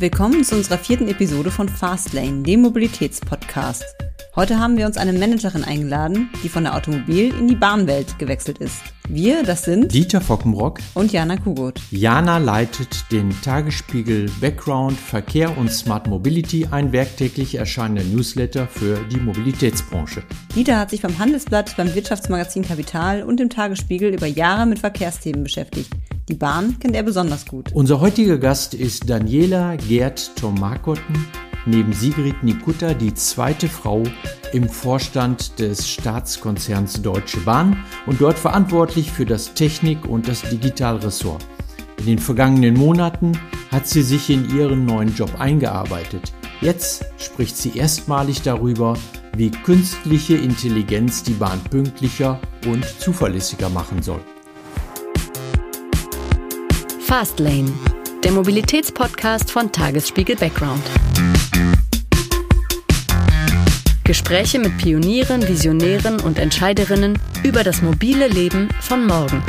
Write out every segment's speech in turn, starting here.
Willkommen zu unserer vierten Episode von Fastlane, dem Mobilitätspodcast. Heute haben wir uns eine Managerin eingeladen, die von der Automobil- in die Bahnwelt gewechselt ist. Wir, das sind Dieter Fockenbrock und Jana Kugot. Jana leitet den Tagesspiegel Background Verkehr und Smart Mobility, ein werktäglich erscheinender Newsletter für die Mobilitätsbranche. Dieter hat sich beim Handelsblatt, beim Wirtschaftsmagazin Kapital und dem Tagesspiegel über Jahre mit Verkehrsthemen beschäftigt. Die Bahn kennt er besonders gut. Unser heutiger Gast ist Daniela Gerd Tomakotten, neben Sigrid Nikutta die zweite Frau im Vorstand des Staatskonzerns Deutsche Bahn und dort verantwortlich für das Technik- und das Digitalressort. In den vergangenen Monaten hat sie sich in ihren neuen Job eingearbeitet. Jetzt spricht sie erstmalig darüber, wie künstliche Intelligenz die Bahn pünktlicher und zuverlässiger machen soll. Fastlane, der Mobilitätspodcast von Tagesspiegel Background. Gespräche mit Pionieren, Visionären und Entscheiderinnen über das mobile Leben von morgen.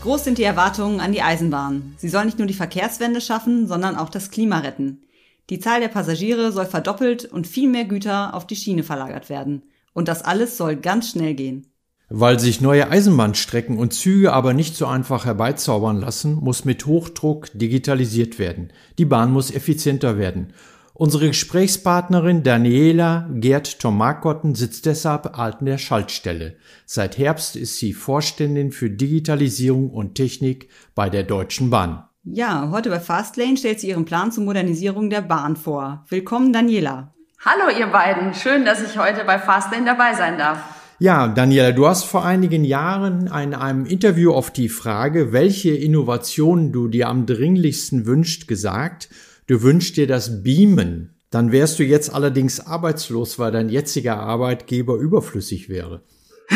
Groß sind die Erwartungen an die Eisenbahn. Sie soll nicht nur die Verkehrswende schaffen, sondern auch das Klima retten. Die Zahl der Passagiere soll verdoppelt und viel mehr Güter auf die Schiene verlagert werden. Und das alles soll ganz schnell gehen. Weil sich neue Eisenbahnstrecken und Züge aber nicht so einfach herbeizaubern lassen, muss mit Hochdruck digitalisiert werden. Die Bahn muss effizienter werden. Unsere Gesprächspartnerin Daniela Gerd Tomakotten sitzt deshalb an der Schaltstelle. Seit Herbst ist sie Vorständin für Digitalisierung und Technik bei der Deutschen Bahn. Ja, heute bei Fastlane stellt sie ihren Plan zur Modernisierung der Bahn vor. Willkommen, Daniela. Hallo, ihr beiden. Schön, dass ich heute bei Fastlane dabei sein darf. Ja, Daniela, du hast vor einigen Jahren in einem Interview auf die Frage, welche Innovationen du dir am dringlichsten wünscht, gesagt, du wünschst dir das Beamen. Dann wärst du jetzt allerdings arbeitslos, weil dein jetziger Arbeitgeber überflüssig wäre.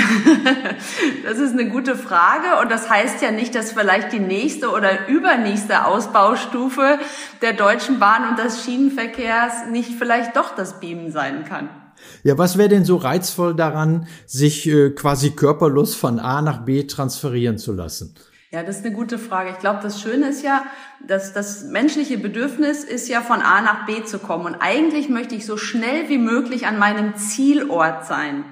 das ist eine gute Frage und das heißt ja nicht, dass vielleicht die nächste oder übernächste Ausbaustufe der Deutschen Bahn und des Schienenverkehrs nicht vielleicht doch das Beamen sein kann. Ja, was wäre denn so reizvoll daran, sich äh, quasi körperlos von A nach B transferieren zu lassen? Ja, das ist eine gute Frage. Ich glaube, das Schöne ist ja, dass das menschliche Bedürfnis ist ja von A nach B zu kommen. Und eigentlich möchte ich so schnell wie möglich an meinem Zielort sein.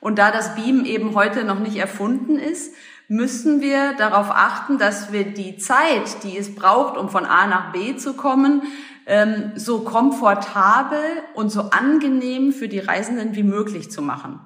Und da das Beamen eben heute noch nicht erfunden ist, müssen wir darauf achten, dass wir die Zeit, die es braucht, um von A nach B zu kommen, ähm, so komfortabel und so angenehm für die Reisenden wie möglich zu machen.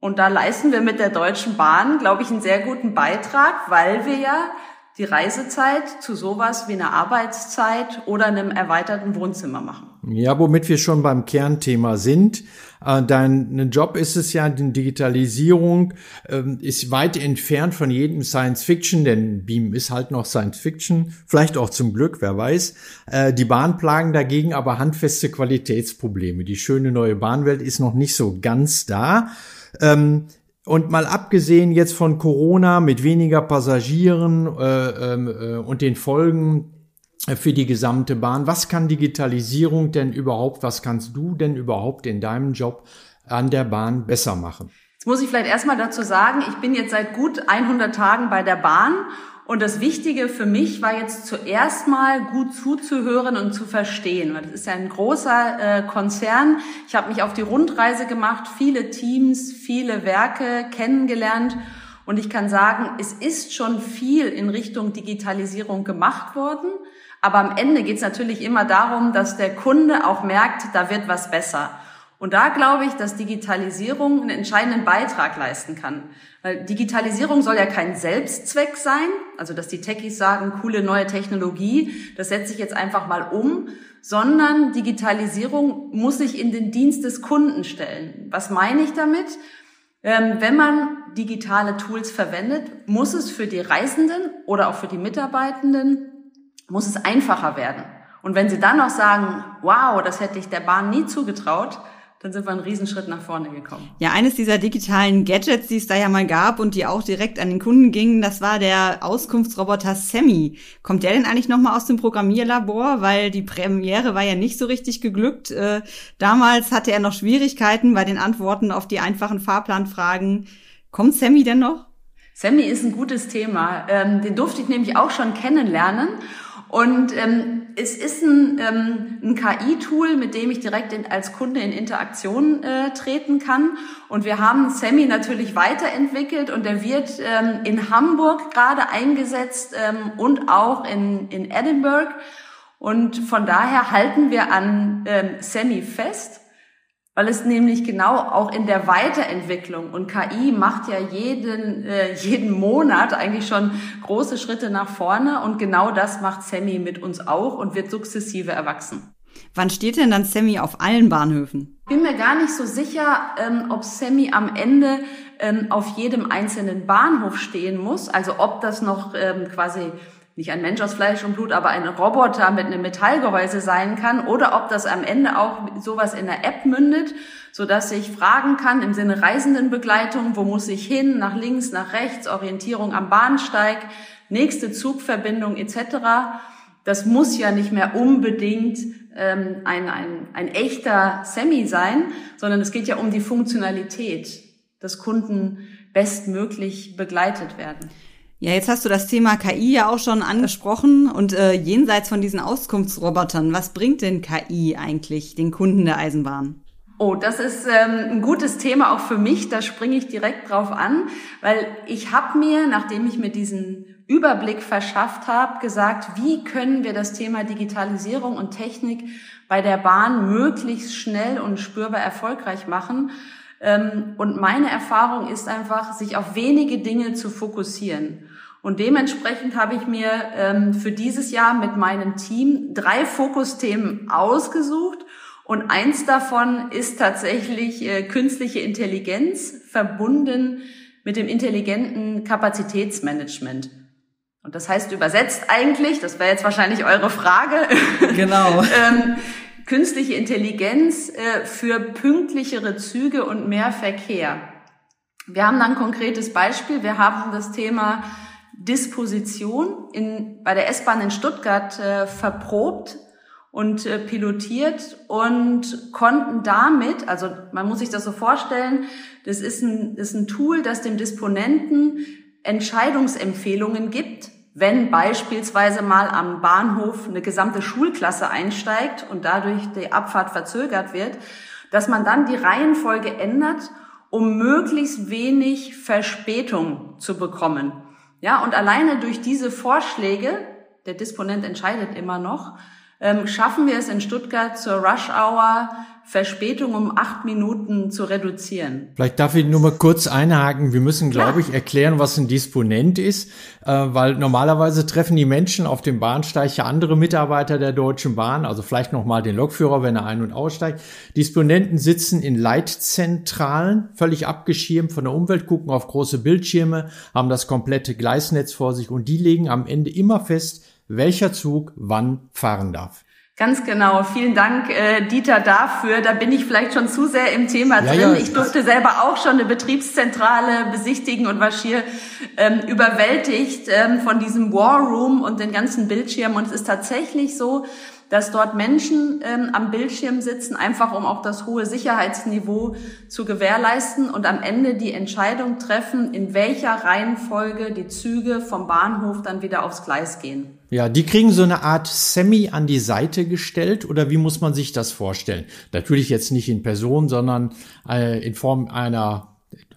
Und da leisten wir mit der Deutschen Bahn, glaube ich, einen sehr guten Beitrag, weil wir ja die Reisezeit zu sowas wie einer Arbeitszeit oder einem erweiterten Wohnzimmer machen. Ja, womit wir schon beim Kernthema sind. Äh, dein Job ist es ja, die Digitalisierung ähm, ist weit entfernt von jedem Science Fiction, denn Beam ist halt noch Science Fiction, vielleicht auch zum Glück, wer weiß. Äh, die Bahn plagen dagegen aber handfeste Qualitätsprobleme. Die schöne neue Bahnwelt ist noch nicht so ganz da. Ähm, und mal abgesehen jetzt von Corona mit weniger Passagieren äh, ähm, äh, und den Folgen für die gesamte Bahn, was kann Digitalisierung denn überhaupt, was kannst du denn überhaupt in deinem Job an der Bahn besser machen? Jetzt muss ich vielleicht erstmal dazu sagen, ich bin jetzt seit gut 100 Tagen bei der Bahn und das Wichtige für mich war jetzt zuerst mal gut zuzuhören und zu verstehen, weil das ist ja ein großer äh, Konzern. Ich habe mich auf die Rundreise gemacht, viele Teams, viele Werke kennengelernt und ich kann sagen, es ist schon viel in Richtung Digitalisierung gemacht worden. Aber am Ende geht es natürlich immer darum, dass der Kunde auch merkt, da wird was besser. Und da glaube ich, dass Digitalisierung einen entscheidenden Beitrag leisten kann. Weil Digitalisierung soll ja kein Selbstzweck sein, also dass die Techies sagen, coole neue Technologie, das setze ich jetzt einfach mal um, sondern Digitalisierung muss sich in den Dienst des Kunden stellen. Was meine ich damit? Ähm, wenn man digitale Tools verwendet, muss es für die Reisenden oder auch für die Mitarbeitenden, muss es einfacher werden. Und wenn sie dann noch sagen, wow, das hätte ich der Bahn nie zugetraut, dann sind wir einen Riesenschritt nach vorne gekommen. Ja, eines dieser digitalen Gadgets, die es da ja mal gab und die auch direkt an den Kunden gingen, das war der Auskunftsroboter Sammy. Kommt der denn eigentlich nochmal aus dem Programmierlabor? Weil die Premiere war ja nicht so richtig geglückt. Äh, damals hatte er noch Schwierigkeiten bei den Antworten auf die einfachen Fahrplanfragen. Kommt Sammy denn noch? Sammy ist ein gutes Thema. Ähm, den durfte ich nämlich auch schon kennenlernen. Und ähm, es ist ein, ähm, ein KI-Tool, mit dem ich direkt in, als Kunde in Interaktion äh, treten kann. Und wir haben Sammy natürlich weiterentwickelt und der wird ähm, in Hamburg gerade eingesetzt ähm, und auch in, in Edinburgh. Und von daher halten wir an ähm, Sammy fest weil es nämlich genau auch in der Weiterentwicklung und KI macht ja jeden, äh, jeden Monat eigentlich schon große Schritte nach vorne und genau das macht Sammy mit uns auch und wird sukzessive erwachsen. Wann steht denn dann Sammy auf allen Bahnhöfen? Bin mir gar nicht so sicher, ähm, ob Sammy am Ende ähm, auf jedem einzelnen Bahnhof stehen muss, also ob das noch ähm, quasi nicht ein Mensch aus Fleisch und Blut, aber ein Roboter mit einem Metallgehäuse sein kann oder ob das am Ende auch sowas in der App mündet, so dass ich fragen kann im Sinne Reisendenbegleitung, wo muss ich hin, nach links, nach rechts, Orientierung am Bahnsteig, nächste Zugverbindung etc. Das muss ja nicht mehr unbedingt ähm, ein, ein, ein echter Semi sein, sondern es geht ja um die Funktionalität, dass Kunden bestmöglich begleitet werden. Ja, jetzt hast du das Thema KI ja auch schon angesprochen und äh, jenseits von diesen Auskunftsrobotern, was bringt denn KI eigentlich den Kunden der Eisenbahn? Oh, das ist ähm, ein gutes Thema auch für mich. Da springe ich direkt drauf an, weil ich habe mir, nachdem ich mir diesen Überblick verschafft habe, gesagt, wie können wir das Thema Digitalisierung und Technik bei der Bahn möglichst schnell und spürbar erfolgreich machen. Ähm, und meine Erfahrung ist einfach, sich auf wenige Dinge zu fokussieren. Und dementsprechend habe ich mir ähm, für dieses Jahr mit meinem Team drei Fokusthemen ausgesucht. Und eins davon ist tatsächlich äh, künstliche Intelligenz verbunden mit dem intelligenten Kapazitätsmanagement. Und das heißt übersetzt eigentlich, das wäre jetzt wahrscheinlich eure Frage. Genau. ähm, künstliche Intelligenz äh, für pünktlichere Züge und mehr Verkehr. Wir haben dann ein konkretes Beispiel. Wir haben das Thema Disposition in, bei der S-Bahn in Stuttgart äh, verprobt und äh, pilotiert und konnten damit, also man muss sich das so vorstellen, das ist ein, das ist ein Tool, das dem Disponenten Entscheidungsempfehlungen gibt, wenn beispielsweise mal am Bahnhof eine gesamte Schulklasse einsteigt und dadurch die Abfahrt verzögert wird, dass man dann die Reihenfolge ändert, um möglichst wenig Verspätung zu bekommen. Ja, und alleine durch diese Vorschläge, der Disponent entscheidet immer noch, ähm, schaffen wir es in Stuttgart zur Rush Hour Verspätung um acht Minuten zu reduzieren. Vielleicht darf ich nur mal kurz einhaken. Wir müssen, glaube ich, erklären, was ein Disponent ist, äh, weil normalerweise treffen die Menschen auf dem Bahnsteig ja andere Mitarbeiter der Deutschen Bahn, also vielleicht noch mal den Lokführer, wenn er ein- und aussteigt. Disponenten sitzen in Leitzentralen, völlig abgeschirmt von der Umwelt, gucken auf große Bildschirme, haben das komplette Gleisnetz vor sich und die legen am Ende immer fest, welcher Zug wann fahren darf. Ganz genau. Vielen Dank, äh, Dieter, dafür. Da bin ich vielleicht schon zu sehr im Thema ja, drin. Ja. Ich durfte selber auch schon eine Betriebszentrale besichtigen und war schier ähm, überwältigt ähm, von diesem War Room und den ganzen Bildschirmen. Und es ist tatsächlich so, dass dort Menschen ähm, am Bildschirm sitzen, einfach um auch das hohe Sicherheitsniveau zu gewährleisten und am Ende die Entscheidung treffen, in welcher Reihenfolge die Züge vom Bahnhof dann wieder aufs Gleis gehen. Ja, die kriegen so eine Art Semi an die Seite gestellt oder wie muss man sich das vorstellen? Natürlich jetzt nicht in Person, sondern äh, in Form einer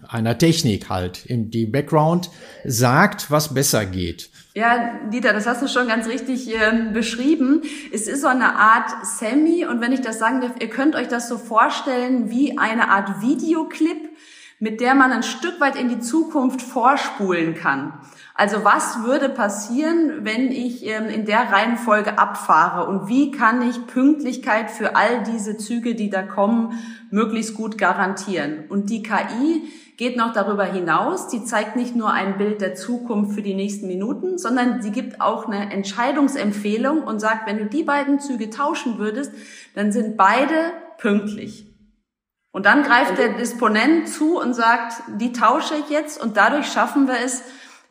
einer Technik halt, die Background sagt, was besser geht. Ja, Dieter, das hast du schon ganz richtig äh, beschrieben. Es ist so eine Art Semi und wenn ich das sagen darf, ihr könnt euch das so vorstellen wie eine Art Videoclip, mit der man ein Stück weit in die Zukunft vorspulen kann. Also was würde passieren, wenn ich ähm, in der Reihenfolge abfahre und wie kann ich Pünktlichkeit für all diese Züge, die da kommen, möglichst gut garantieren? Und die KI geht noch darüber hinaus. Die zeigt nicht nur ein Bild der Zukunft für die nächsten Minuten, sondern sie gibt auch eine Entscheidungsempfehlung und sagt, wenn du die beiden Züge tauschen würdest, dann sind beide pünktlich. Und dann greift der Disponent zu und sagt, die tausche ich jetzt und dadurch schaffen wir es,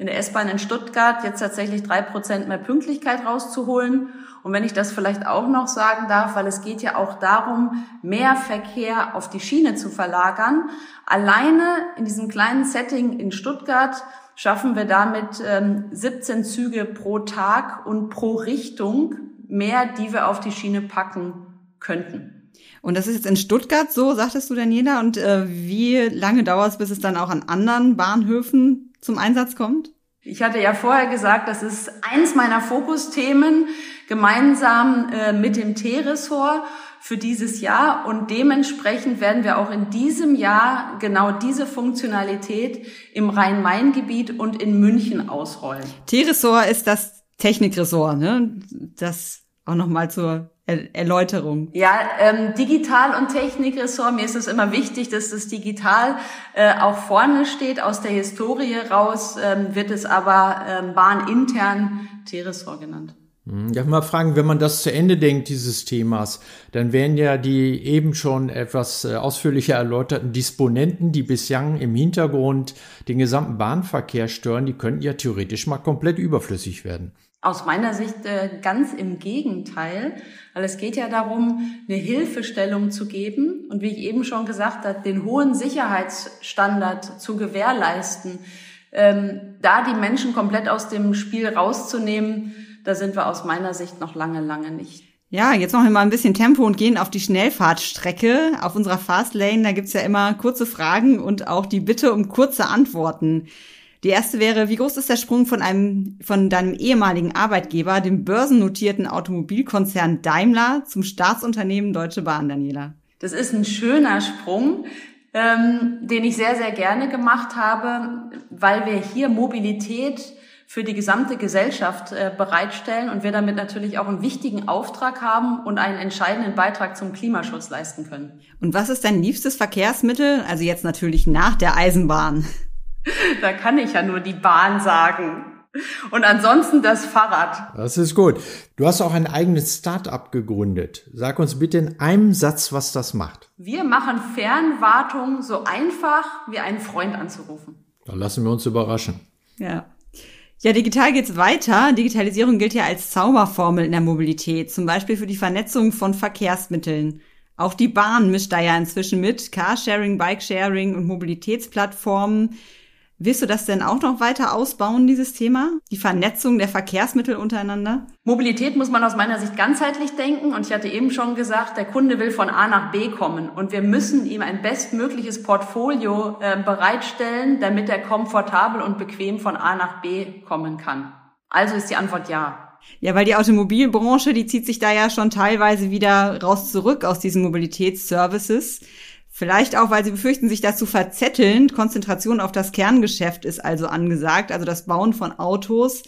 in der S-Bahn in Stuttgart jetzt tatsächlich drei Prozent mehr Pünktlichkeit rauszuholen und wenn ich das vielleicht auch noch sagen darf, weil es geht ja auch darum, mehr Verkehr auf die Schiene zu verlagern. Alleine in diesem kleinen Setting in Stuttgart schaffen wir damit ähm, 17 Züge pro Tag und pro Richtung mehr, die wir auf die Schiene packen könnten. Und das ist jetzt in Stuttgart so, sagtest du, Daniela. Und äh, wie lange dauert es, bis es dann auch an anderen Bahnhöfen zum Einsatz kommt? Ich hatte ja vorher gesagt, das ist eins meiner Fokusthemen gemeinsam äh, mit dem T-Ressort für dieses Jahr und dementsprechend werden wir auch in diesem Jahr genau diese Funktionalität im Rhein-Main-Gebiet und in München ausrollen. T-Ressort ist das Technikressort, ne? Das auch nochmal zur Erläuterung. Ja, ähm, Digital- und Technikressort, mir ist es immer wichtig, dass das Digital äh, auch vorne steht. Aus der Historie raus ähm, wird es aber ähm, bahnintern T-Ressort genannt. Hm, darf ich mal fragen, wenn man das zu Ende denkt, dieses Themas, dann wären ja die eben schon etwas äh, ausführlicher erläuterten Disponenten, die bislang im Hintergrund den gesamten Bahnverkehr stören, die könnten ja theoretisch mal komplett überflüssig werden. Aus meiner Sicht äh, ganz im Gegenteil, weil es geht ja darum, eine Hilfestellung zu geben und wie ich eben schon gesagt habe, den hohen Sicherheitsstandard zu gewährleisten, ähm, da die Menschen komplett aus dem Spiel rauszunehmen, da sind wir aus meiner Sicht noch lange, lange nicht. Ja, jetzt machen wir mal ein bisschen Tempo und gehen auf die Schnellfahrtstrecke. Auf unserer Fastlane, da gibt's ja immer kurze Fragen und auch die Bitte um kurze Antworten. Die erste wäre, wie groß ist der Sprung von einem, von deinem ehemaligen Arbeitgeber, dem börsennotierten Automobilkonzern Daimler, zum Staatsunternehmen Deutsche Bahn, Daniela? Das ist ein schöner Sprung, ähm, den ich sehr, sehr gerne gemacht habe, weil wir hier Mobilität für die gesamte Gesellschaft äh, bereitstellen und wir damit natürlich auch einen wichtigen Auftrag haben und einen entscheidenden Beitrag zum Klimaschutz leisten können. Und was ist dein liebstes Verkehrsmittel? Also jetzt natürlich nach der Eisenbahn. Da kann ich ja nur die Bahn sagen. Und ansonsten das Fahrrad. Das ist gut. Du hast auch ein eigenes Start-up gegründet. Sag uns bitte in einem Satz, was das macht. Wir machen Fernwartung so einfach wie einen Freund anzurufen. Da lassen wir uns überraschen. Ja. Ja, digital geht's weiter. Digitalisierung gilt ja als Zauberformel in der Mobilität, zum Beispiel für die Vernetzung von Verkehrsmitteln. Auch die Bahn mischt da ja inzwischen mit. Carsharing, Bikesharing und Mobilitätsplattformen. Willst du das denn auch noch weiter ausbauen, dieses Thema? Die Vernetzung der Verkehrsmittel untereinander? Mobilität muss man aus meiner Sicht ganzheitlich denken. Und ich hatte eben schon gesagt, der Kunde will von A nach B kommen. Und wir müssen ihm ein bestmögliches Portfolio äh, bereitstellen, damit er komfortabel und bequem von A nach B kommen kann. Also ist die Antwort ja. Ja, weil die Automobilbranche, die zieht sich da ja schon teilweise wieder raus zurück aus diesen Mobilitätsservices. Vielleicht auch, weil sie befürchten, sich dazu verzetteln. Konzentration auf das Kerngeschäft ist also angesagt, also das Bauen von Autos.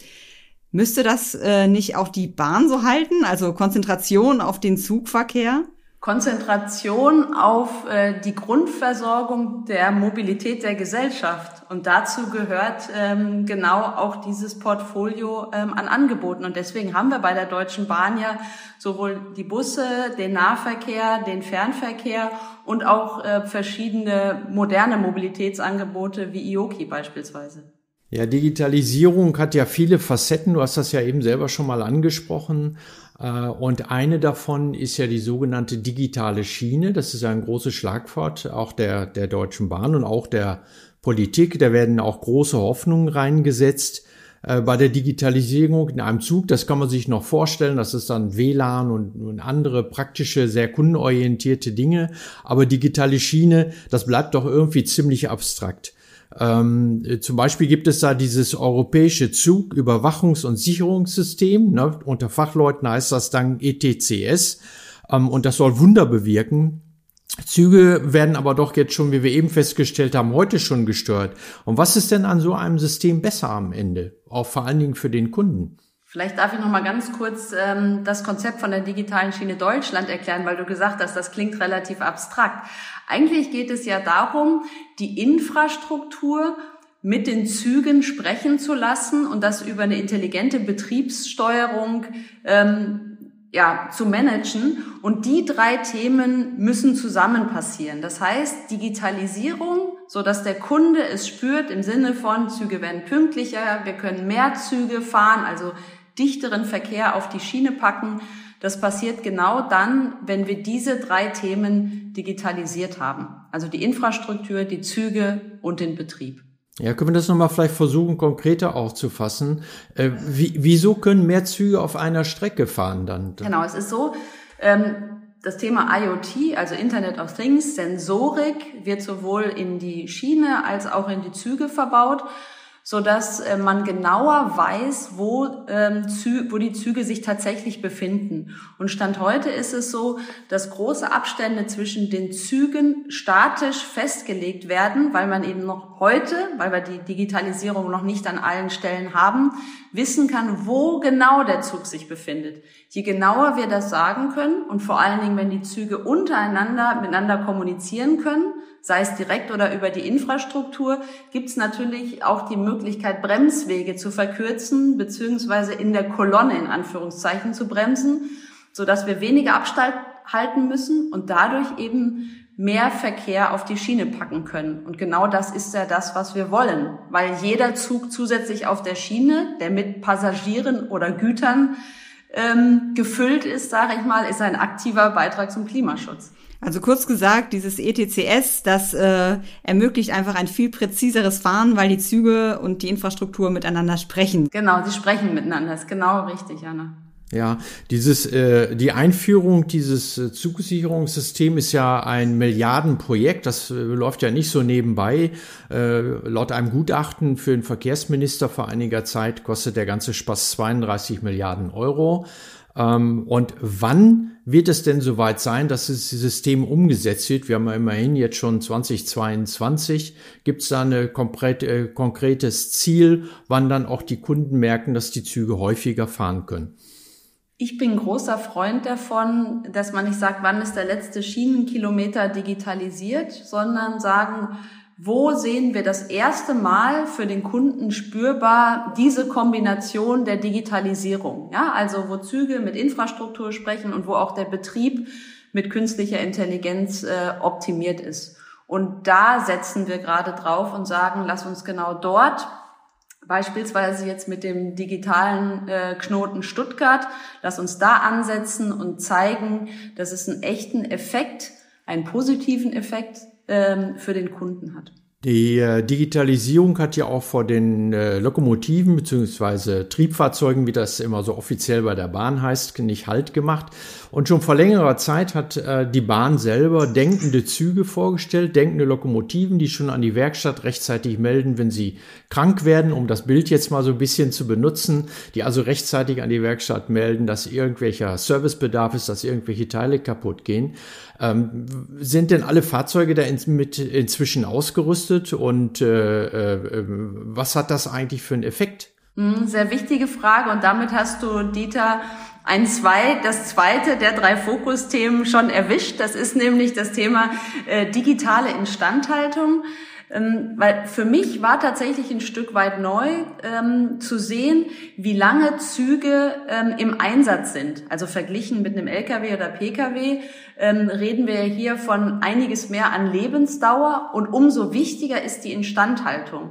Müsste das äh, nicht auch die Bahn so halten? Also Konzentration auf den Zugverkehr? Konzentration auf äh, die Grundversorgung der Mobilität der Gesellschaft. Und dazu gehört ähm, genau auch dieses Portfolio ähm, an Angeboten. Und deswegen haben wir bei der Deutschen Bahn ja sowohl die Busse, den Nahverkehr, den Fernverkehr und auch äh, verschiedene moderne Mobilitätsangebote wie IOKI beispielsweise. Ja, Digitalisierung hat ja viele Facetten. Du hast das ja eben selber schon mal angesprochen. Äh, und eine davon ist ja die sogenannte digitale Schiene. Das ist ein großes Schlagwort auch der, der Deutschen Bahn und auch der Politik. Da werden auch große Hoffnungen reingesetzt äh, bei der Digitalisierung in einem Zug. Das kann man sich noch vorstellen. Das ist dann WLAN und, und andere praktische, sehr kundenorientierte Dinge. Aber digitale Schiene, das bleibt doch irgendwie ziemlich abstrakt. Ähm, zum Beispiel gibt es da dieses europäische Zugüberwachungs- und Sicherungssystem. Ne? Unter Fachleuten heißt das dann ETCS. Ähm, und das soll Wunder bewirken. Züge werden aber doch jetzt schon, wie wir eben festgestellt haben, heute schon gestört. Und was ist denn an so einem System besser am Ende? Auch vor allen Dingen für den Kunden. Vielleicht darf ich noch mal ganz kurz ähm, das Konzept von der digitalen Schiene Deutschland erklären, weil du gesagt hast, das klingt relativ abstrakt. Eigentlich geht es ja darum, die Infrastruktur mit den Zügen sprechen zu lassen und das über eine intelligente Betriebssteuerung ähm, ja, zu managen. Und die drei Themen müssen zusammen passieren. Das heißt, Digitalisierung, so dass der Kunde es spürt im Sinne von Züge werden pünktlicher, wir können mehr Züge fahren, also dichteren Verkehr auf die Schiene packen. Das passiert genau dann, wenn wir diese drei Themen digitalisiert haben. Also die Infrastruktur, die Züge und den Betrieb. Ja, können wir das nochmal vielleicht versuchen, konkreter aufzufassen? Äh, wie, wieso können mehr Züge auf einer Strecke fahren dann? Genau, es ist so, ähm, das Thema IoT, also Internet of Things, Sensorik, wird sowohl in die Schiene als auch in die Züge verbaut so dass äh, man genauer weiß, wo, ähm, Zü wo die Züge sich tatsächlich befinden. Und Stand heute ist es so, dass große Abstände zwischen den Zügen statisch festgelegt werden, weil man eben noch heute, weil wir die Digitalisierung noch nicht an allen Stellen haben, wissen kann, wo genau der Zug sich befindet. Je genauer wir das sagen können und vor allen Dingen, wenn die Züge untereinander miteinander kommunizieren können, sei es direkt oder über die Infrastruktur, gibt es natürlich auch die Möglichkeit, Bremswege zu verkürzen, beziehungsweise in der Kolonne in Anführungszeichen zu bremsen, so dass wir weniger Abstand halten müssen und dadurch eben mehr Verkehr auf die Schiene packen können. Und genau das ist ja das, was wir wollen, weil jeder Zug zusätzlich auf der Schiene, der mit Passagieren oder Gütern ähm, gefüllt ist, sage ich mal, ist ein aktiver Beitrag zum Klimaschutz. Also kurz gesagt, dieses ETCS, das äh, ermöglicht einfach ein viel präziseres Fahren, weil die Züge und die Infrastruktur miteinander sprechen. Genau, sie sprechen miteinander. Das ist genau richtig, Anna. Ja, dieses, äh, die Einführung dieses äh, Zugsicherungssystems ist ja ein Milliardenprojekt. Das äh, läuft ja nicht so nebenbei. Äh, laut einem Gutachten für den Verkehrsminister vor einiger Zeit kostet der ganze Spaß 32 Milliarden Euro. Ähm, und wann wird es denn soweit sein, dass das System umgesetzt wird? Wir haben ja immerhin jetzt schon 2022. Gibt es da ein äh, konkretes Ziel, wann dann auch die Kunden merken, dass die Züge häufiger fahren können? Ich bin großer Freund davon, dass man nicht sagt, wann ist der letzte Schienenkilometer digitalisiert, sondern sagen, wo sehen wir das erste Mal für den Kunden spürbar diese Kombination der Digitalisierung? Ja, also wo Züge mit Infrastruktur sprechen und wo auch der Betrieb mit künstlicher Intelligenz äh, optimiert ist. Und da setzen wir gerade drauf und sagen, lass uns genau dort Beispielsweise jetzt mit dem digitalen äh, Knoten Stuttgart, lass uns da ansetzen und zeigen, dass es einen echten Effekt, einen positiven Effekt ähm, für den Kunden hat. Die äh, Digitalisierung hat ja auch vor den äh, Lokomotiven beziehungsweise Triebfahrzeugen, wie das immer so offiziell bei der Bahn heißt, nicht Halt gemacht. Und schon vor längerer Zeit hat äh, die Bahn selber denkende Züge vorgestellt, denkende Lokomotiven, die schon an die Werkstatt rechtzeitig melden, wenn sie krank werden, um das Bild jetzt mal so ein bisschen zu benutzen, die also rechtzeitig an die Werkstatt melden, dass irgendwelcher Servicebedarf ist, dass irgendwelche Teile kaputt gehen. Ähm, sind denn alle Fahrzeuge da in, mit inzwischen ausgerüstet und äh, äh, was hat das eigentlich für einen Effekt? Hm, sehr wichtige Frage und damit hast du, Dieter, ein zwei, das zweite der drei Fokusthemen schon erwischt. Das ist nämlich das Thema äh, digitale Instandhaltung. Ähm, weil für mich war tatsächlich ein Stück weit neu ähm, zu sehen, wie lange Züge ähm, im Einsatz sind. Also verglichen mit einem LKW oder PKW ähm, reden wir hier von einiges mehr an Lebensdauer und umso wichtiger ist die Instandhaltung.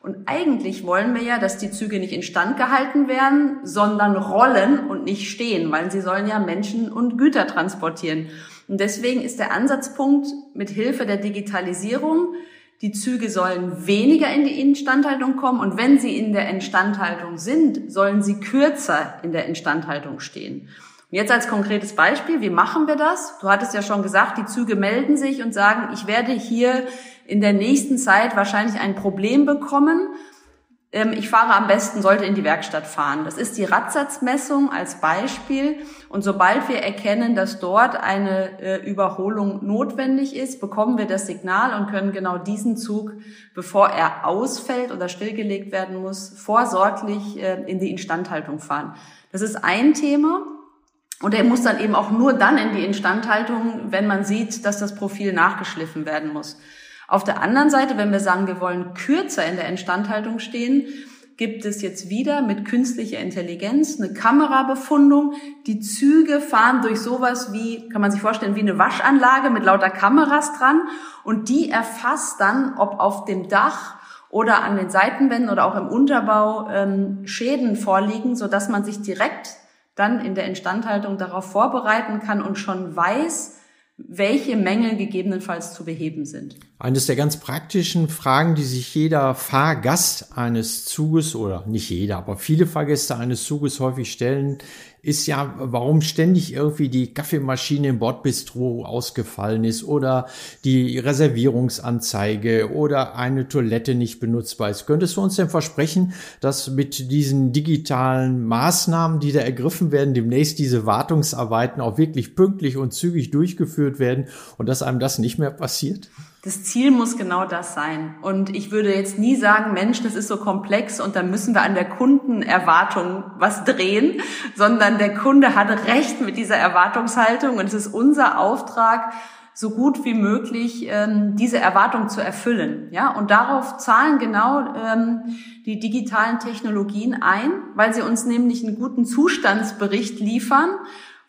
Und eigentlich wollen wir ja, dass die Züge nicht instand gehalten werden, sondern rollen und nicht stehen, weil sie sollen ja Menschen und Güter transportieren. Und deswegen ist der Ansatzpunkt mit Hilfe der Digitalisierung, die Züge sollen weniger in die Instandhaltung kommen und wenn sie in der Instandhaltung sind, sollen sie kürzer in der Instandhaltung stehen. Und jetzt als konkretes Beispiel, wie machen wir das? Du hattest ja schon gesagt, die Züge melden sich und sagen, ich werde hier in der nächsten Zeit wahrscheinlich ein Problem bekommen. Ähm, ich fahre am besten, sollte in die Werkstatt fahren. Das ist die Radsatzmessung als Beispiel. Und sobald wir erkennen, dass dort eine äh, Überholung notwendig ist, bekommen wir das Signal und können genau diesen Zug, bevor er ausfällt oder stillgelegt werden muss, vorsorglich äh, in die Instandhaltung fahren. Das ist ein Thema. Und er muss dann eben auch nur dann in die Instandhaltung, wenn man sieht, dass das Profil nachgeschliffen werden muss. Auf der anderen Seite, wenn wir sagen, wir wollen kürzer in der Instandhaltung stehen, gibt es jetzt wieder mit künstlicher Intelligenz eine Kamerabefundung. Die Züge fahren durch sowas wie, kann man sich vorstellen, wie eine Waschanlage mit lauter Kameras dran und die erfasst dann, ob auf dem Dach oder an den Seitenwänden oder auch im Unterbau ähm, Schäden vorliegen, so man sich direkt dann in der Instandhaltung darauf vorbereiten kann und schon weiß, welche Mängel gegebenenfalls zu beheben sind. Eines der ganz praktischen Fragen, die sich jeder Fahrgast eines Zuges oder nicht jeder, aber viele Fahrgäste eines Zuges häufig stellen, ist ja, warum ständig irgendwie die Kaffeemaschine im Bordbistro ausgefallen ist oder die Reservierungsanzeige oder eine Toilette nicht benutzbar ist. Könntest du uns denn versprechen, dass mit diesen digitalen Maßnahmen, die da ergriffen werden, demnächst diese Wartungsarbeiten auch wirklich pünktlich und zügig durchgeführt werden und dass einem das nicht mehr passiert? Das Ziel muss genau das sein. Und ich würde jetzt nie sagen, Mensch, das ist so komplex und dann müssen wir an der Kundenerwartung was drehen, sondern der Kunde hat recht mit dieser Erwartungshaltung und es ist unser Auftrag, so gut wie möglich ähm, diese Erwartung zu erfüllen. Ja, und darauf zahlen genau ähm, die digitalen Technologien ein, weil sie uns nämlich einen guten Zustandsbericht liefern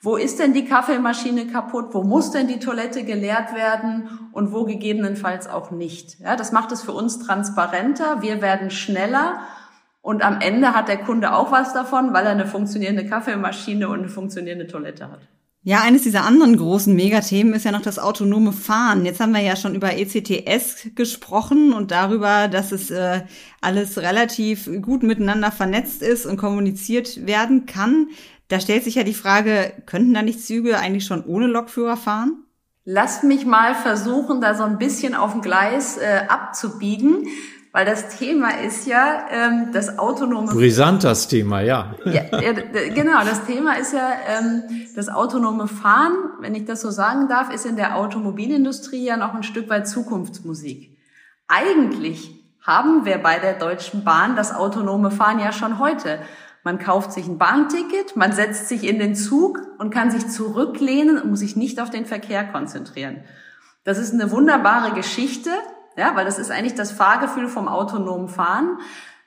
wo ist denn die Kaffeemaschine kaputt? Wo muss denn die Toilette geleert werden? Und wo gegebenenfalls auch nicht? Ja, das macht es für uns transparenter. Wir werden schneller. Und am Ende hat der Kunde auch was davon, weil er eine funktionierende Kaffeemaschine und eine funktionierende Toilette hat. Ja, eines dieser anderen großen Megathemen ist ja noch das autonome Fahren. Jetzt haben wir ja schon über ECTS gesprochen und darüber, dass es äh, alles relativ gut miteinander vernetzt ist und kommuniziert werden kann. Da stellt sich ja die Frage, könnten da nicht Züge eigentlich schon ohne Lokführer fahren? Lasst mich mal versuchen, da so ein bisschen auf dem Gleis äh, abzubiegen, weil das Thema ist ja ähm, das autonome. Brisant das Thema, ja. ja, ja genau, das Thema ist ja ähm, das autonome Fahren. Wenn ich das so sagen darf, ist in der Automobilindustrie ja noch ein Stück weit Zukunftsmusik. Eigentlich haben wir bei der Deutschen Bahn das autonome Fahren ja schon heute. Man kauft sich ein Bahnticket, man setzt sich in den Zug und kann sich zurücklehnen und muss sich nicht auf den Verkehr konzentrieren. Das ist eine wunderbare Geschichte, ja, weil das ist eigentlich das Fahrgefühl vom autonomen Fahren.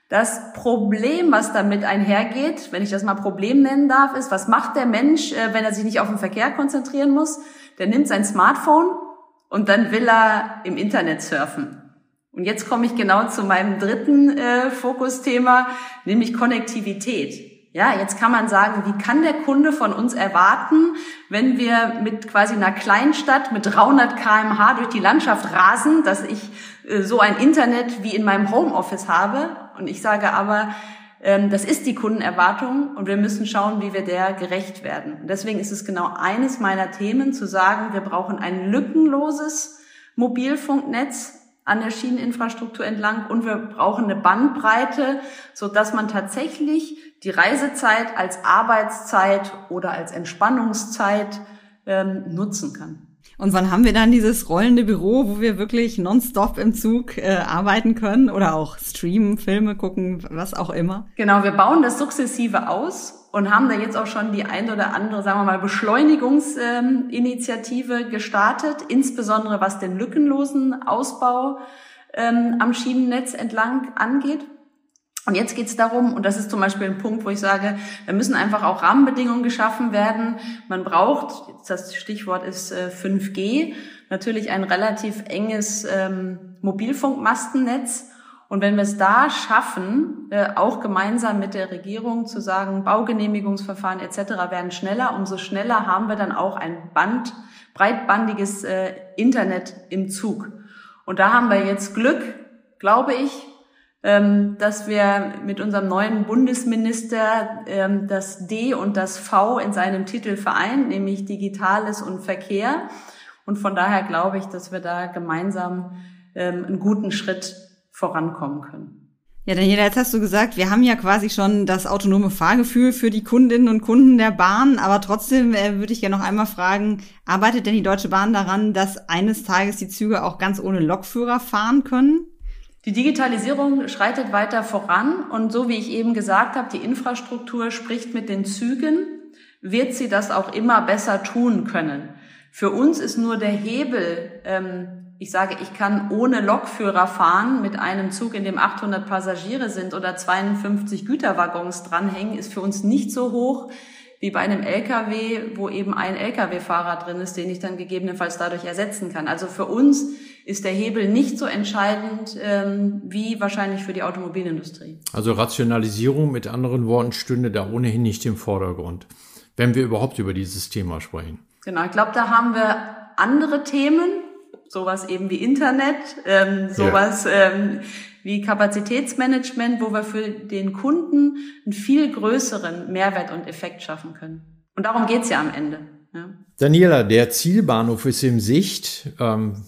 Das Problem, was damit einhergeht, wenn ich das mal Problem nennen darf, ist, was macht der Mensch, äh, wenn er sich nicht auf den Verkehr konzentrieren muss? Der nimmt sein Smartphone und dann will er im Internet surfen. Und jetzt komme ich genau zu meinem dritten äh, Fokusthema, nämlich Konnektivität. Ja, jetzt kann man sagen, wie kann der Kunde von uns erwarten, wenn wir mit quasi einer Kleinstadt mit 300 kmh durch die Landschaft rasen, dass ich äh, so ein Internet wie in meinem Homeoffice habe? Und ich sage aber, ähm, das ist die Kundenerwartung und wir müssen schauen, wie wir der gerecht werden. Und deswegen ist es genau eines meiner Themen zu sagen, wir brauchen ein lückenloses Mobilfunknetz, an der Schieneninfrastruktur entlang und wir brauchen eine Bandbreite, so dass man tatsächlich die Reisezeit als Arbeitszeit oder als Entspannungszeit ähm, nutzen kann. Und wann haben wir dann dieses rollende Büro, wo wir wirklich nonstop im Zug äh, arbeiten können oder auch streamen, Filme gucken, was auch immer? Genau, wir bauen das sukzessive aus und haben da jetzt auch schon die ein oder andere, sagen wir mal, Beschleunigungsinitiative gestartet, insbesondere was den lückenlosen Ausbau ähm, am Schienennetz entlang angeht. Und jetzt geht es darum, und das ist zum Beispiel ein Punkt, wo ich sage, da müssen einfach auch Rahmenbedingungen geschaffen werden. Man braucht, das Stichwort ist äh, 5G, natürlich ein relativ enges ähm, Mobilfunkmastennetz. Und wenn wir es da schaffen, äh, auch gemeinsam mit der Regierung zu sagen, Baugenehmigungsverfahren etc. werden schneller, umso schneller haben wir dann auch ein Band, breitbandiges äh, Internet im Zug. Und da haben wir jetzt Glück, glaube ich, ähm, dass wir mit unserem neuen Bundesminister ähm, das D und das V in seinem Titel vereint, nämlich Digitales und Verkehr. Und von daher glaube ich, dass wir da gemeinsam ähm, einen guten Schritt vorankommen können. Ja, Daniela, jetzt hast du gesagt, wir haben ja quasi schon das autonome Fahrgefühl für die Kundinnen und Kunden der Bahn, aber trotzdem äh, würde ich ja noch einmal fragen, arbeitet denn die Deutsche Bahn daran, dass eines Tages die Züge auch ganz ohne Lokführer fahren können? Die Digitalisierung schreitet weiter voran und so wie ich eben gesagt habe, die Infrastruktur spricht mit den Zügen, wird sie das auch immer besser tun können. Für uns ist nur der Hebel ähm, ich sage, ich kann ohne Lokführer fahren mit einem Zug, in dem 800 Passagiere sind oder 52 Güterwaggons dranhängen, ist für uns nicht so hoch wie bei einem LKW, wo eben ein LKW-Fahrer drin ist, den ich dann gegebenenfalls dadurch ersetzen kann. Also für uns ist der Hebel nicht so entscheidend ähm, wie wahrscheinlich für die Automobilindustrie. Also Rationalisierung mit anderen Worten stünde da ohnehin nicht im Vordergrund, wenn wir überhaupt über dieses Thema sprechen. Genau, ich glaube, da haben wir andere Themen, sowas eben wie Internet, ähm, sowas ja. ähm, wie Kapazitätsmanagement, wo wir für den Kunden einen viel größeren Mehrwert und Effekt schaffen können. Und darum geht's ja am Ende. Ja. Daniela, der Zielbahnhof ist in Sicht. Ähm,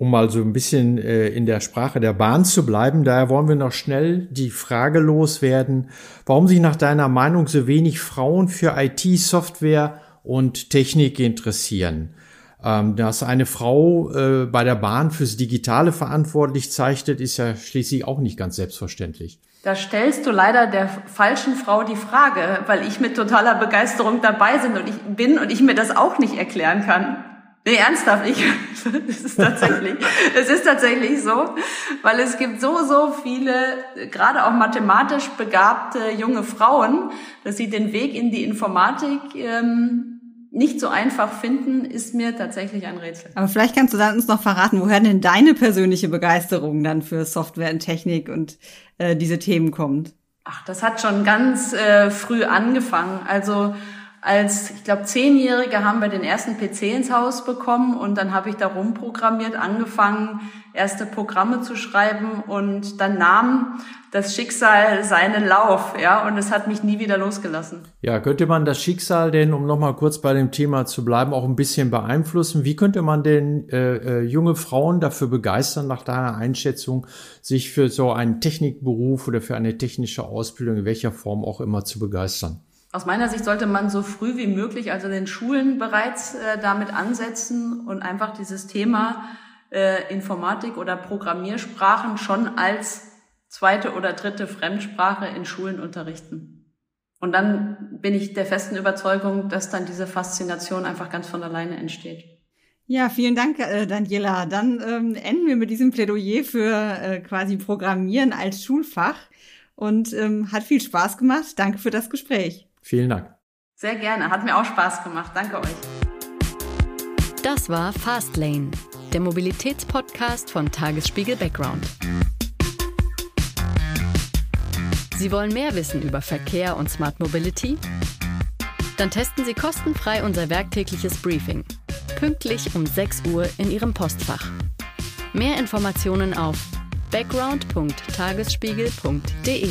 um mal so ein bisschen äh, in der Sprache der Bahn zu bleiben, daher wollen wir noch schnell die Frage loswerden, warum sich nach deiner Meinung so wenig Frauen für IT, Software und Technik interessieren. Ähm, dass eine Frau äh, bei der Bahn fürs Digitale verantwortlich zeichnet, ist ja schließlich auch nicht ganz selbstverständlich. Da stellst du leider der falschen Frau die Frage, weil ich mit totaler Begeisterung dabei sind und ich bin und ich mir das auch nicht erklären kann. Nee, ernsthaft, ich, es ist tatsächlich, es ist tatsächlich so, weil es gibt so, so viele, gerade auch mathematisch begabte junge Frauen, dass sie den Weg in die Informatik ähm, nicht so einfach finden, ist mir tatsächlich ein Rätsel. Aber vielleicht kannst du dann uns noch verraten, woher denn deine persönliche Begeisterung dann für Software und Technik und äh, diese Themen kommt. Ach, das hat schon ganz äh, früh angefangen. Also als, ich glaube, Zehnjährige haben wir den ersten PC ins Haus bekommen und dann habe ich da rumprogrammiert, angefangen, erste Programme zu schreiben und dann nahm das Schicksal seinen Lauf, ja, und es hat mich nie wieder losgelassen. Ja, könnte man das Schicksal denn, um nochmal kurz bei dem Thema zu bleiben, auch ein bisschen beeinflussen? Wie könnte man denn äh, äh, junge Frauen dafür begeistern, nach deiner Einschätzung, sich für so einen Technikberuf oder für eine technische Ausbildung in welcher Form auch immer zu begeistern? Aus meiner Sicht sollte man so früh wie möglich, also in den Schulen bereits äh, damit ansetzen und einfach dieses Thema äh, Informatik oder Programmiersprachen schon als zweite oder dritte Fremdsprache in Schulen unterrichten. Und dann bin ich der festen Überzeugung, dass dann diese Faszination einfach ganz von alleine entsteht. Ja, vielen Dank, äh, Daniela. Dann ähm, enden wir mit diesem Plädoyer für äh, quasi Programmieren als Schulfach und ähm, hat viel Spaß gemacht. Danke für das Gespräch. Vielen Dank. Sehr gerne, hat mir auch Spaß gemacht. Danke euch. Das war Fastlane, der Mobilitätspodcast von Tagesspiegel Background. Sie wollen mehr wissen über Verkehr und Smart Mobility? Dann testen Sie kostenfrei unser werktägliches Briefing. Pünktlich um 6 Uhr in Ihrem Postfach. Mehr Informationen auf background.tagesspiegel.de